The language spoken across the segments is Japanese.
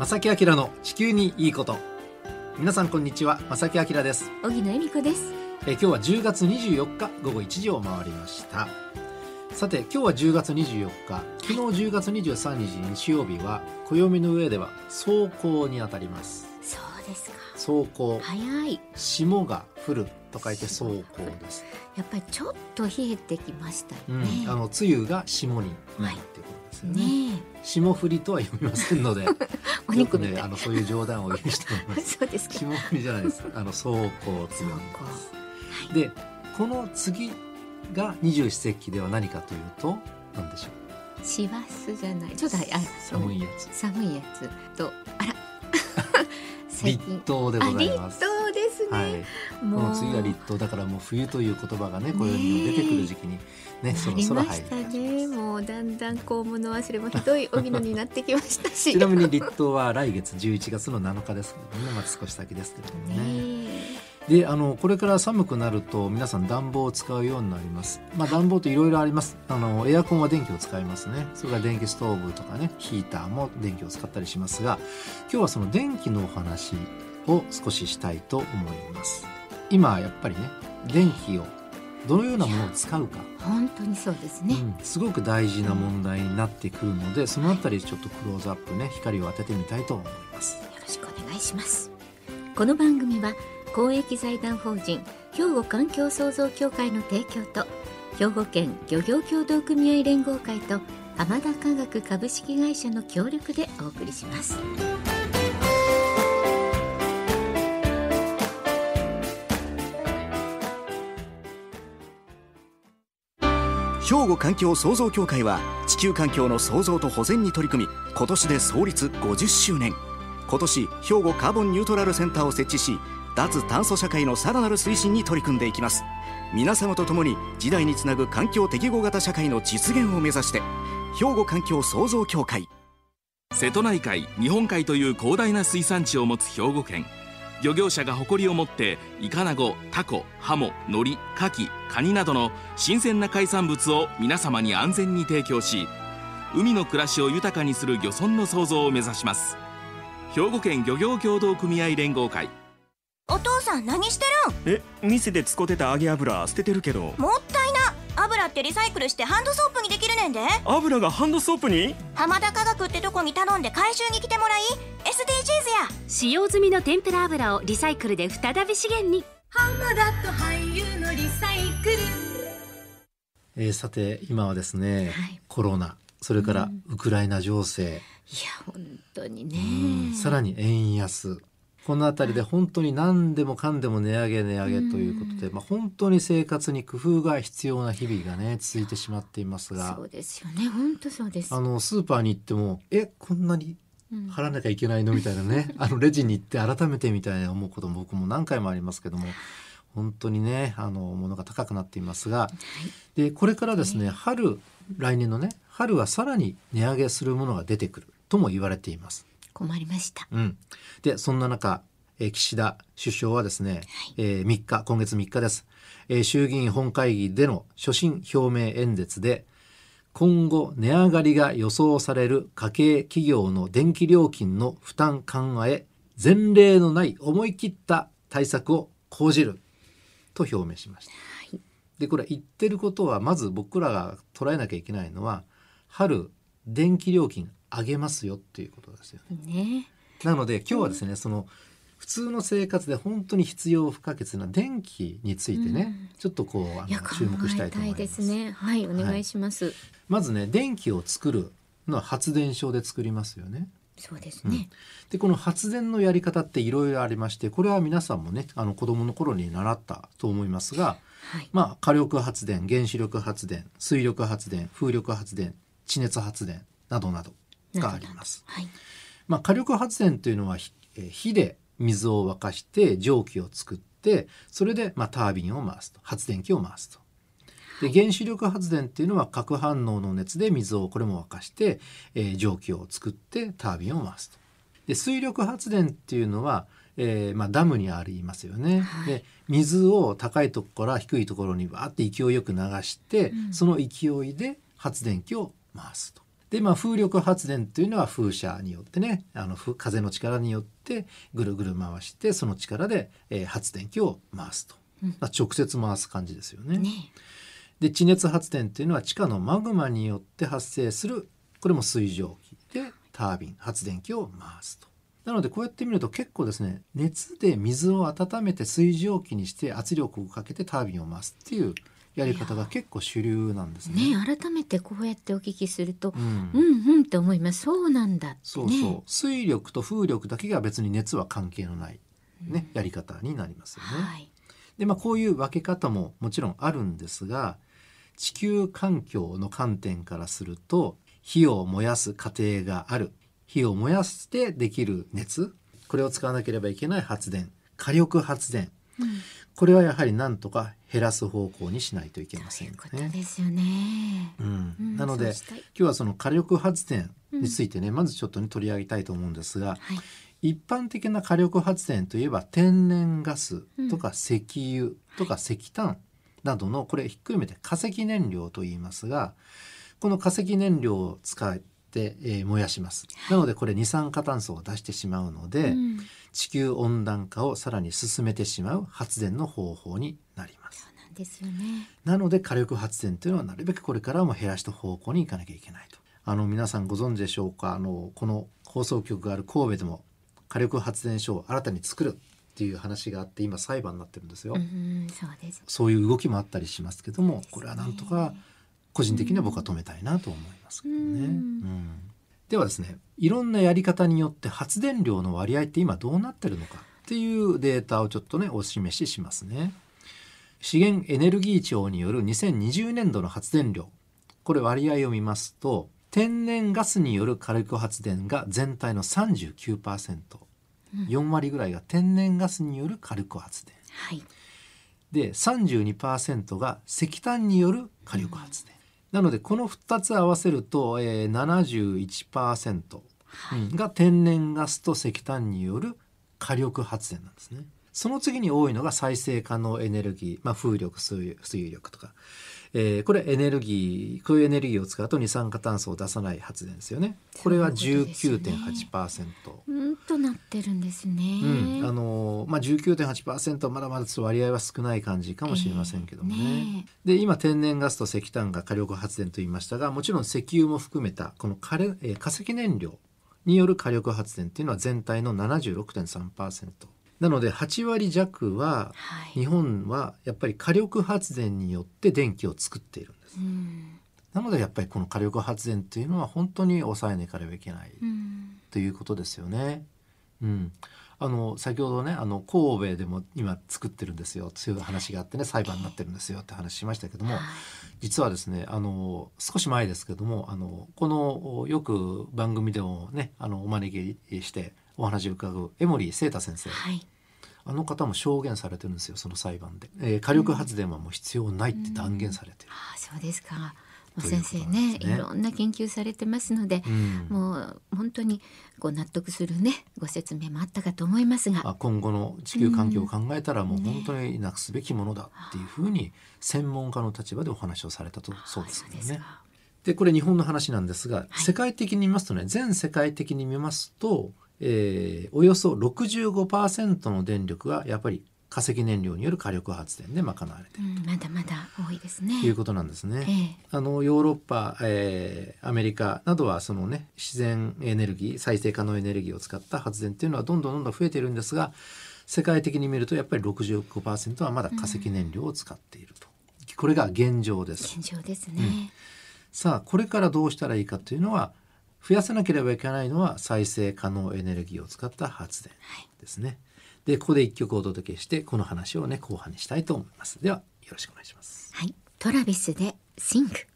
正木明の地球にいいこと。皆さんこんにちは。正木明です。荻野恵美子です。え今日は10月24日午後1時を回りました。さて今日は10月24日。昨日10月23日日曜日は暦の上では霜降にあたります。そうですか。霜降。早い。霜が降ると書いて霜降です、やっぱりちょっと冷えてきましたうん。あの梅雨が霜になるっていうことですよね、ね霜降りとは読みませんのでえ お肉みたい、よくねあのそういう冗談を言う人もいます。そうですか。霜降りじゃないです。あの霜降っていうそうのこですでこの次が二十四節気では何かというと何でしょう？師走じゃない。ちょっとあ寒いやつ。寒いやつ。とあら。最立近冬でございます。あ立冬はい、こもう。の次が立冬だからもう冬という言葉がねこういうにも出てくる時期にねそなりろそろました入りねもうだんだんこう物忘れもひどい荻野になってきましたし。ちなみに立冬は来月11月の7日ですけどねまあ少し先ですけれどもね。ねであのこれから寒くなると皆さん暖房を使うようになります。まあ暖房っていろいろあります。あのエアコンは電気を使いますね。それから電気ストーブとかねヒーターも電気を使ったりしますが今日はその電気のお話を少ししたいと思います。今やっぱりね電気をどのようなものを使うか。本当にそうですね、うん、すごく大事な問題になってくるのでそのあたりちょっとクローズアップね光を当ててみたいと思います。よろしくお願いします。この番組は公益財団法人兵庫環境創造協会の提供と兵庫県漁業協同組合連合会と浜田科学株式会社の協力でお送りします兵庫環境創造協会は地球環境の創造と保全に取り組み今年で創立50周年。今年兵庫カーボンニュートラルセンターを設置し脱炭素社会のさらなる推進に取り組んでいきます。皆様と共に時代につなぐ環境適合型社会の実現を目指して兵庫環境創造協会。瀬戸内海日本海という広大な水産地を持つ兵庫県。漁業者が誇りを持ってイカナゴタコハモノリカキカニなどの新鮮な海産物を皆様に安全に提供し海の暮らしを豊かにする漁村の創造を目指します。兵庫県漁業協同組合連合会。お父さん何してえ店で使ってた揚げ油捨ててるけど。るんもった油ってリサイクルしてハンドソープにできるねんで。油がハンドソープに？浜田科学ってとこに頼んで回収に来てもらい SDGs や。使用済みの天ぷら油をリサイクルで再び資源に。えーさて今はですね、はい。コロナそれからウクライナ情勢、いや本当にね。うん。さらに円安この辺りで本当に何でもかんでも値上げ値上げということで、まあ、本当に生活に工夫が必要な日々がね続いてしまっていますが。そうですよね。本当そうです。あのスーパーに行ってもえこんなにうん払わなきゃいけないのみたいなねあのレジに行って改めてみたいな思うことも僕も何回もありますけども本当にねあの物が高くなっていますが、でこれからですね春来年のね春はさらに値上げするものが出てくるとも言われています。困りました。うん、でそんな中、えー岸田首相はですね、えー3日今月3日です、えー衆議院本会議での所信表明演説で今後値上がりが予想される家計企業の電気料金の負担緩和へ前例のない思い切った対策を講じると表明しました。でこれ言ってることはまず僕らが捉えなきゃいけないのは春電気料金上げますよっていうことですよね。ね。なので今日はですね、その普通の生活で本当に必要不可欠な電気についてね、ちょっとこうあの注目したいと思います。ですね。はいお願いします、まずね電気を作るのは発電所で作りますよね。そうですね、でこの発電のやり方っていろいろありましてこれは皆さんもねあの子供の頃に習ったと思いますが、はい。まあ火力発電原子力発電水力発電風力発電地熱発電などなどがあります。はいまあ、火力発電というのは火で水を沸かして蒸気を作ってそれでまあタービンを回すと発電機を回すと。で原子力発電っていうのは核反応の熱で水をこれも沸かして、えー蒸気を作ってタービンを回すと。で水力発電っていうのは、えーまあ、ダムにありますよね。で水を高いところから低いところにわーって勢いよく流して、その勢いで発電機を回すと。でまあ風力発電というのは風車によってねあのふ風の力によってぐるぐる回してその力で、えー発電機を回すと、うんまあ、直接回す感じですよね。ねで地熱発電というのは地下のマグマによって発生するこれも水蒸気でタービン発電機を回すと。なのでこうやって見ると結構ですね熱で水を温めて水蒸気にして圧力をかけてタービンを回すっていうやり方が結構主流なんですね。ね改めてこうやってお聞きすると、うん。うんうんって思います。そうなんだね。そうそう、水力と風力だけが別に熱は関係のない、ねやり方になりますよね。はい。でまあこういう分け方ももちろんあるんですが地球環境の観点からすると火を燃やす過程がある。火を燃やしてできる熱。これを使わなければいけない発電。火力発電うん。これはやはりなんとか減らす方向にしないといけませんよそう。ですよね。うん。うんなので今日はその火力発電についてね、まずちょっとね取り上げたいと思うんですが、はい、一般的な火力発電といえば天然ガスとか石油とか石炭などのこれひっくるめて化石燃料と言いますがこの化石燃料を使って、えー燃やします、なのでこれ二酸化炭素を出してしまうので、うん地球温暖化をさらに進めてしまう発電の方法になりますそうなんですよね。なので火力発電というのはなるべくこれからも減らした方向に行かなきゃいけないと。あの皆さんご存知でしょうか？あのこの放送局がある神戸でも火力発電所を新たに作るっていう話があって今裁判になってるんですよ。うんそうです。そういう動きもあったりしますけどもこれはなんとか個人的には僕は止めたいなと思いますけどね。うんうんではですねいろんなやり方によって発電量の割合って今どうなってるのかっていうデータをちょっとねお示ししますね。資源エネルギー庁による2020年度の発電量。これ割合を見ますと天然ガスによる火力発電が全体の 39%4 割ぐらいが天然ガスによる火力発電。はい。で32%が石炭による火力発電、なのでこの2つ合わせると、えー、71%うんが天然ガスと石炭による火力発電なんですね。その次に多いのが再生可能エネルギー、まあ、風力水水力とか、えーこれエネルギーこういうエネルギーを使うと二酸化炭素を出さない発電ですよね。これはそういうことですよね19.8%。うんとなってるんですね。うん、あのまあ19.8%まだまだ割合は少ない感じかもしれませんけどもね。ええねで今天然ガスと石炭が火力発電と言いましたがもちろん石油も含めたこの火れ、えー化石燃料による火力発電っていうのは全体の76.3%なので8割弱ははい。日本はやっぱり火力発電によって電気を作っているんです。うんなのでやっぱりこの火力発電っていうのは本当に抑えなければいけないうんということですよね。うん、あの先ほどねあの神戸でも今作ってるんですよそういう話があってね裁判になってるんですよって話しましたけどもはい実はですねあの少し前ですけどもあのこのよく番組でもねあのお招きしてお話を伺う江森聖太先生はい。あの方も証言されてるんですよその裁判で、えー火力発電はもう必要ないって断言されてる。ああそうですか。先生ねねいろんな研究されてますので、うん。もう本当にご納得するねご説明もあったかと思いますが、あ今後の地球環境を考えたらもう本当になくすべきものだっていうふうに専門家の立場でお話をされたとそうですよね。でこれ日本の話なんですが、い。世界的に見ますとね全世界的に見ますと、えーおよそ65%の電力がやっぱり化石燃料による火力発電で賄われているうんまだまだ多いですね。ということなんですね。ええあのヨーロッパ、えーアメリカなどはそのね自然エネルギー再生可能エネルギーを使った発電っていうのはどんどんどんどん増えているんですが世界的に見るとやっぱり65%はまだ化石燃料を使っていると、これが現状です。現状ですね。さあこれからどうしたらいいかというのは増やさなければいけないのは再生可能エネルギーを使った発電ですね。でここで一曲お届けしてこの話をね後半にしたいと思います。ではよろしくお願いします。はい。トラビスで Think。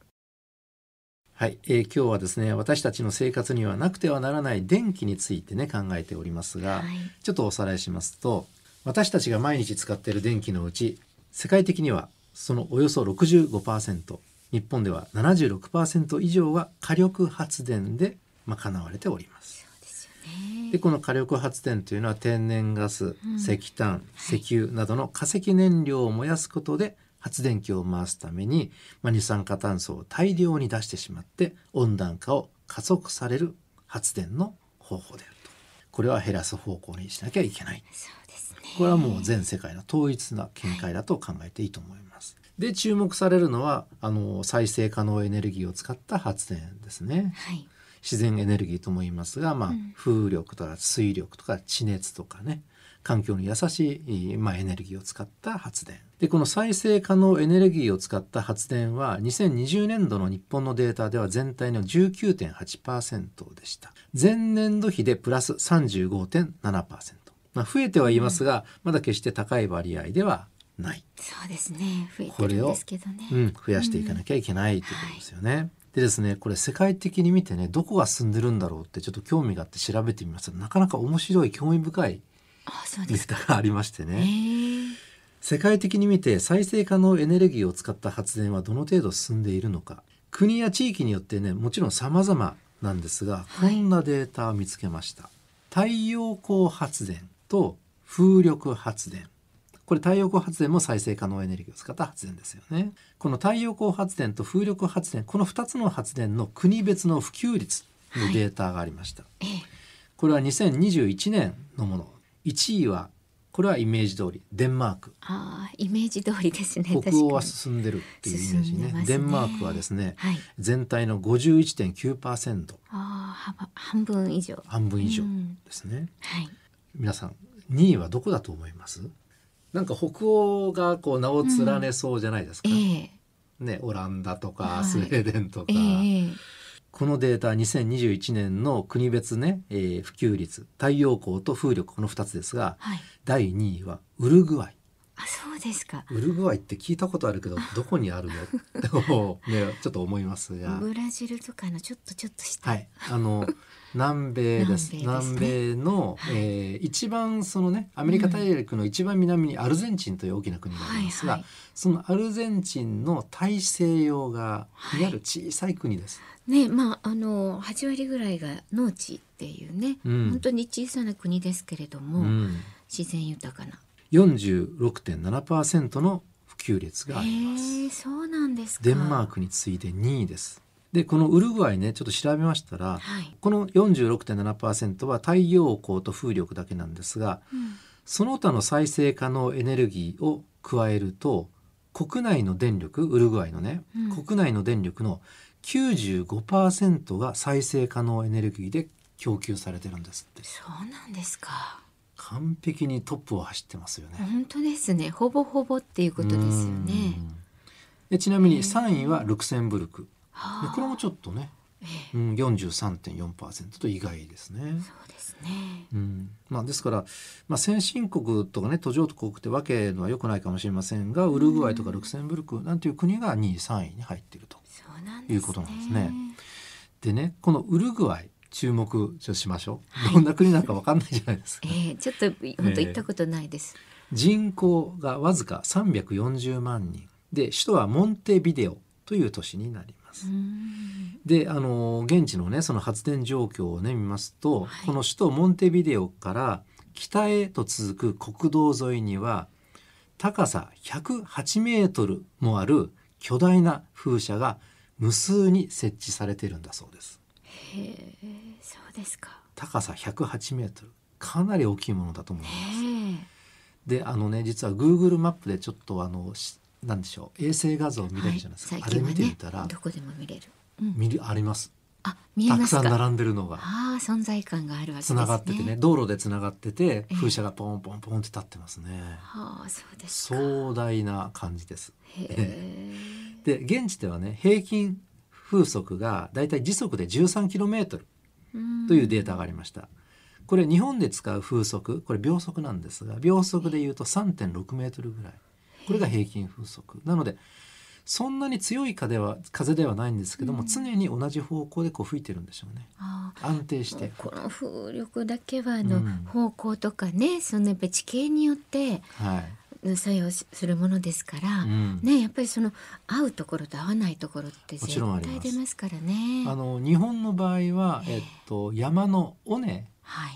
はい、えー今日はですね私たちの生活にはなくてはならない電気についてね考えておりますが、はいちょっとおさらいしますと私たちが毎日使っている電気のうち世界的にはそのおよそ65%日本では76%以上は火力発電で賄われております。ですよね。でこの火力発電というのは天然ガス、ん。石炭石油などの化石燃料を燃やすことで発電機を回すために、まあ、二酸化炭素を大量に出してしまって温暖化を加速される発電の方法であると。これは減らす方向にしなきゃいけない。そうですね。これはもう全世界の統一な見解だと考えていいと思います。で注目されるのはあの再生可能エネルギーを使った発電ですね。はい自然エネルギーとも言いますが、まあうん。風力とか水力とか地熱とかね環境に優しい、まあ、エネルギーを使った発電。でこの再生可能エネルギーを使った発電は2020年度の日本のデータでは全体の19.8%でした。前年度比でプラス35.7%、まあ、増えてはいますが、まだ決して高い割合ではない。そうですね。増えてるんですけどね。うん、増やしていかなきゃいけないということですよね。でですねこれ世界的に見てねどこが進んでるんだろうってちょっと興味があって調べてみます。となかなか面白い興味深いデータがありましてえねー世界的に見て再生可能エネルギーを使った発電はどの程度進んでいるのか。国や地域によってねもちろん様々なんですが、こんなデータを見つけました。太陽光発電と風力発電これ太陽光発電も再生可能エネルギーを使った発電ですよね。この太陽光発電と風力発電この2つの発電の国別の普及率のデータがありました、ええ。これは2021年のもの。1位はこれはイメージ通りデンマーク。あーイメージ通りですね北欧は進んでるっていうイメージね。ね。デンマークはですねにはい。全体の51.9%あ半分以上。半分以上うん。ですね、はい。皆さん2位はどこだと思います？なんか北欧がこう名を連ねそうじゃないですか、ええ。ねオランダとかはい。スウェーデンとか、ええこのデータ2021年の国別ね、えー普及率太陽光と風力この2つですがはい。第2位はウルグアイ。あそうですか。ウルグアイって聞いたことあるけどどこにあるの？っ てねちょっと思いますが。ブラジルとかのちょっとちょっとした、はい。あの南米です。南南米ね。米の、はい。えー一番そのねアメリカ大陸の一番南にアルゼンチンという大きな国がありますが、はいはい。そのアルゼンチンの大西洋側にある小さい国です。ねまああの8割ぐらいが農地っていうね、うん。本当に小さな国ですけれども、うん、自然豊かな。46.7%の普及率があります。そうなんですか。デンマークに次いで2位です。でこのウルグアイねちょっと調べましたら、はい、この46.7%は太陽光と風力だけなんですがうん。その他の再生可能エネルギーを加えると国内の電力ウルグアイのね、うん。国内の電力の95%が再生可能エネルギーで供給されてるんですって。そうなんですか。完璧にトップを走ってますよね。本当ですね。ほぼほぼっていうことですよね。ちなみに3位はルクセンブルクではあこれもちょっとね、えうん、43.4%と意外ですね。そうですね。うん。まあ、ですから、まあ、先進国とかね途上国って分けるのは良くないかもしれませんがウルグアイとかルクセンブルクなんていう国が2位3位に入っていると。そうなんですね。いうことなんですね。でねこのウルグアイ注目しましょう、どんな国なのか分かんないじゃないですか。ええちょっと本当行ったことないです、人口がわずか340万人。で首都はモンテビデオという都市になります。うん。であの現地のねその発電状況をね見ますと、はい。この首都モンテビデオから北へと続く国道沿いには高さ108メートルもある巨大な風車が無数に設置されているんだそうです。へえそうですか。高さ108メートル。かなり大きいものだと思います。であのね実は Google マップでちょっとあのしなんでしょう衛星画像を見れるじゃないですか、あれ見てみたら、どこでも見れる、うん、見るあります。あ見えたくますか？さん並んでるのが。ああ存在感があるわけですね。つながっててね道路でつながっててええ。風車がポンポンポンって立ってますね。はあそうですか。壮大な感じです。で現地ではね平均風速がだいたい時速で 13km うん。というデータがありました。これ日本で使う風速これ秒速なんですが秒速でいうと3.6メートルぐらいこれが平均風速。なのでそんなに強い風では風ではないんですけども、うん。常に同じ方向でこう吹いてるんでしょうね。安定して。この風力だけはあの、うん。方向とかねそのやっぱり地形によってはい、作用するものですから、うん。ねやっぱりその合うところと合わないところっても絶対出ますからね。あの日本の場合は、ええ。えっと、山の尾根はい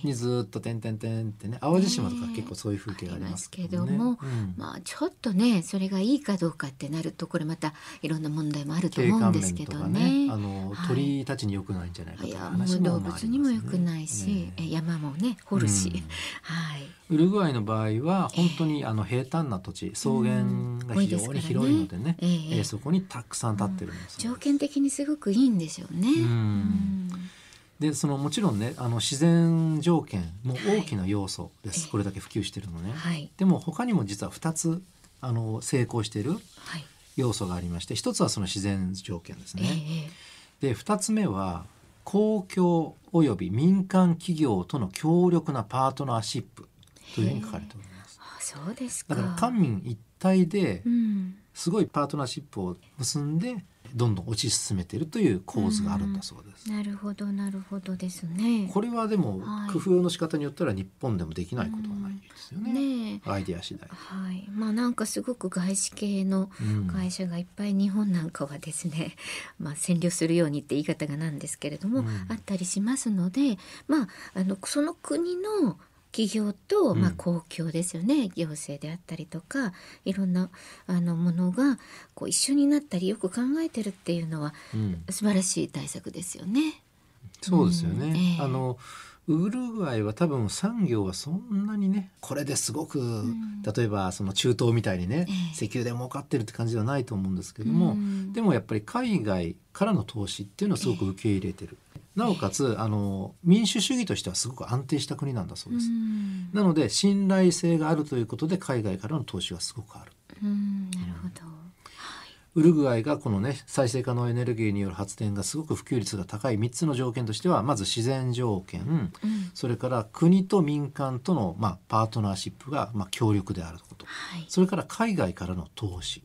にずっと点々点ってね淡路島とか結構そういう風景がありますけどね。もうん。まあちょっとねそれがいいかどうかってなるとこれまたいろんな問題もあると思うんですけどね。ねあの、はい。鳥たちに良くないんじゃないかとい。ういやも話もね物にも良くないし、山もね掘るし、うん。はい。ウルグアイの場合は本当にあの平坦な土地草原が非常に広いのでね,、うんでね。えええーそこにたくさん立ってるんですよ。条件的にすごくいいんでしょうね。うん。うんでそのもちろんねあの自然条件も大きな要素です、はいこれだけ普及してるのね、はい。でも他にも実は2つあの成功しているはい。要素がありまして一つはその自然条件ですえね、えで2つ目は公共および民間企業との強力なパートナーシップというふうに書かれております。あそうですか。だから官民一体でうん。すごいパートナーシップを結んでどんどん推し進めているという構図があるんだそうです。なるほどなるほどですね。これはでもはい工夫の仕方によっては日本でもできないことはないですよね。ねえ。アイデア次第。はい、まあなんかすごく外資系のうん会社がいっぱい日本なんかはですね、まあ占領するようにって言い方がなんですけれども、うんあったりしますのでまああのその国の企業と、まあ、うん公共ですよね、行政であったりとかいろんなあのものがこう一緒になったりよく考えてるっていうのはうん。素晴らしい対策ですよね。そうですよね。うん。ええ。あのウルグアイは多分産業はそんなにねこれですごく、ん。例えばその中東みたいにね、ええ。石油で儲かってるって感じではないと思うんですけども、うん。でもやっぱり海外からの投資っていうのはすごく受け入れてる。なおかつあの民主主義としてはすごく安定した国なんだそうです。うんなので信頼性があるということで海外からの投資がすごくある。うんなるほど。ウルグアイがこのね再生可能エネルギーによる発電がすごく普及率が高い3つの条件としてはまず自然条件、うんそれから国と民間との、まあ、パートナーシップが、まあ、強力であることはい。それから海外からの投資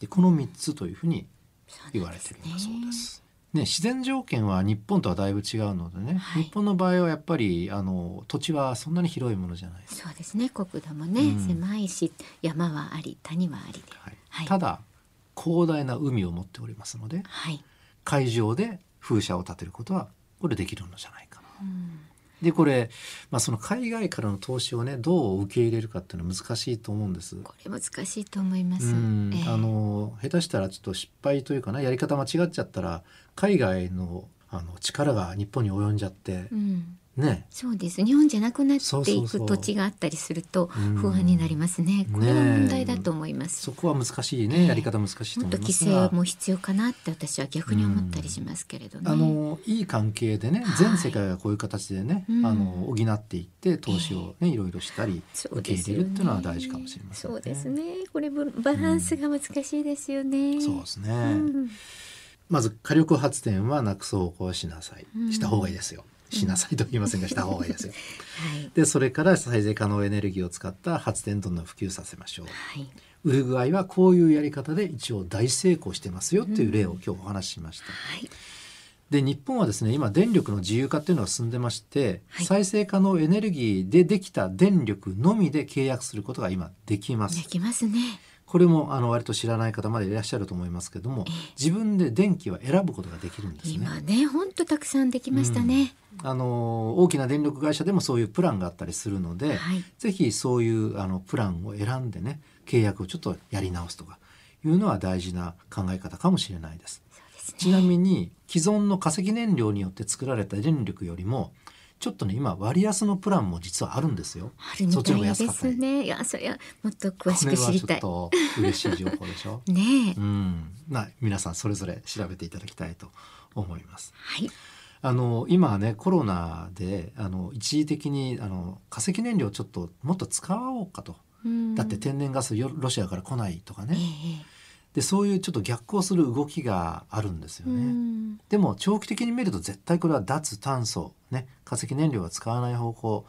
でこの3つというふうに言われてるんだそうです。ね、自然条件は日本とはだいぶ違うのでね、はい。日本の場合はやっぱりあの土地はそんなに広いものじゃない。ですそうですね国土もね、うん。狭いし山はあり谷はありで、はい。はい。ただ広大な海を持っておりますのではい、海上で風車を建てることはこれできるのじゃないかな。うんでこれ、まあ、その海外からの投資をねどう受け入れるかっていうのは難しいと思うんです。これ難しいと思います。うんええあの下手したらちょっと失敗というかなやり方間違っちゃったら海外のあの力が日本に及んじゃってう、ん、ね。そうです。日本じゃなくなっていうく土地があったりするとうん。不安になりますね。これは問題だと思います。そこは難しいね、ええやり方難しいと思いますが。制も必要かなって私は逆に思ったりしますけれどね。あのいい関係でねはい。全世界がこういう形でね、うん。あの補っていって投資をね、いろいろしたり受け入れるっていうのは大事かもしれませんね。そうですね。これブバランスが難しいですよね。そうですね、うん。まず火力発電はなくそうこうしなさい、うん。した方がいいですよしなさいと言いませんがした方がいいですよ。はい。でそれから再生可能エネルギーを使った発電どんどん普及させましょう。はい。ウルグアイはこういうやり方で一応大成功してますよっていう例を今日お話ししました、はい。で日本はですね今電力の自由化っていうのが進んでまして、はい。再生可能エネルギーでできた電力のみで契約することが今できまですきますね。これもあの割と知らない方までいらっしゃると思いますけども、自分で電気は選ぶことができるんですね。今ね本当たくさんできましたね。あの大きな電力会社でもそういうプランがあったりするので、はいぜひそういうあのプランを選んでね契約をちょっとやり直すとかいうのは大事な考え方かもしれないです。ですねちなみに既存の化石燃料によって作られた電力よりもちょっとね今割安のプランも実はあるんですよ。あるみたいですね。いやそれはもっと詳しこれはちょく知りたい。っと嬉しい情報でしょ？ねえ、うん、まあ皆さんそれぞれ調べていただきたいと思います。はいあの今はねコロナであの一時的にあの化石燃料をちょっともっと使おうかと。うんだって天然ガスよロシアから来ないとかね、えでそういうちょっと逆行する動きがあるんですよえね。うん。でも長期的に見ると絶対これは脱炭素、ね、化石燃料は使わない方向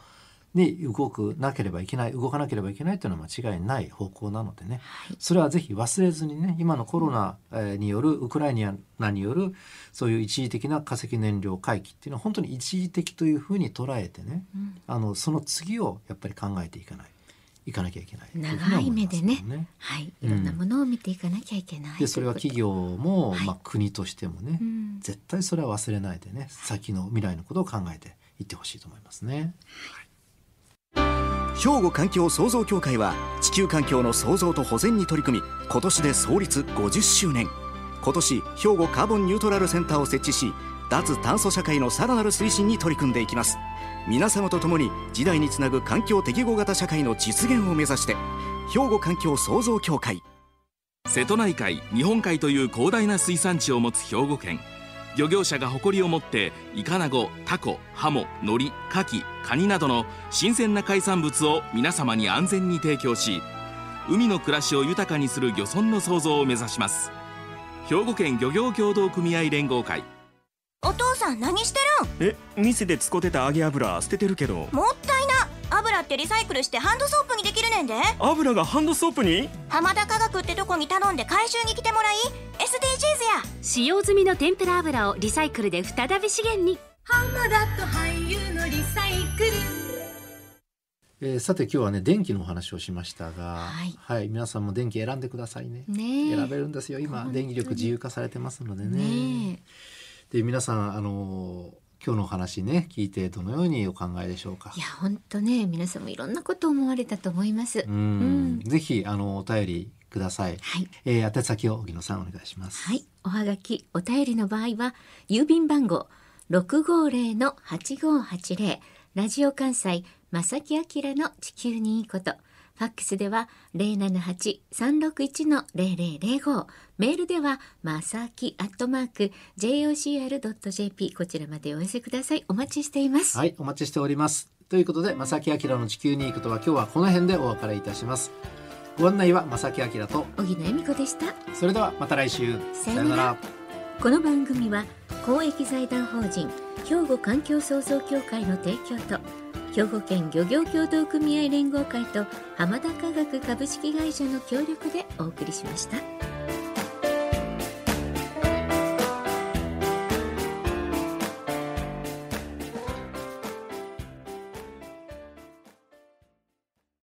に動くなければいけない動かなければいけないというのは間違いない方向なのでね、はい。それはぜひ忘れずにね今のコロナえーによるウクライナによるそういう一時的な化石燃料回帰っていうのは本当に一時的というふうに捉えてね、うん。あのその次をやっぱり考えていかないいかなきゃいけない。長い目でね。けどはい、うんい。ろんなものを見ていかなきゃいけない。でそれは企業も、はい。まあ、国としてもね、うん。絶対それは忘れないでね先の未来のことを考えていってほしいと思いますね。兵庫環境創造協会は地球環境の創造と保全に取り組み今年で創立50周年。今年兵庫カーボンニュートラルセンターを設置し脱炭素社会のさらなる推進に取り組んでいきます。皆様と共に時代につなぐ環境適合型社会の実現を目指して兵庫環境創造協会。瀬戸内海日本海という広大な水産地を持つ兵庫県。漁業者が誇りを持ってイカナゴタコハモノリカキカニなどの新鮮な海産物を皆様に安全に提供し海の暮らしを豊かにする漁村の創造を目指します。兵庫県漁業協同組合連合会。お父さん何してるえ店で使ってた揚げ油捨ててるけど。んもったいな。油ってリサイクルしてハンドソープにできるねんで。油がハンドソープに？浜田科学ってとこに頼んで回収に来てもらい。SDGs や。使用済みの天ぷら油をリサイクルで再び資源に。えーさて今日はね電気のお話をしましたが、はい。はい、皆さんも電気選んでくださいね。ねえ。選べるんですよ。今電気力自由化されてますのでね。ねで皆さんあのー今日のお話ね聞いてどのようにお考えでしょうか？えい。や本当ね皆さんもいろんなこと思われたと思います。うん、うんぜひあのお便りください。はいえー、宛先を荻野さんお願いします。はい、おはがき、お便りの場合は、郵便番号650-8580、ラジオ関西、正木明の地球にいいこと。ファックスでは078-361-0005。メールでは、まさきアットマーク、jocr.jp。こちらまでお寄せください。お待ちしています。はい、お待ちしております。ということで、正木明の地球に行くとは今日はこの辺でお別れいたします。ご案内は正木明と、小木野恵美子でした。それではまた来週。さようならこの番組は公益財団法人兵庫環境創造協会の提供と兵庫県漁業協同組合連合会と浜田科学株式会社の協力でお送りしました。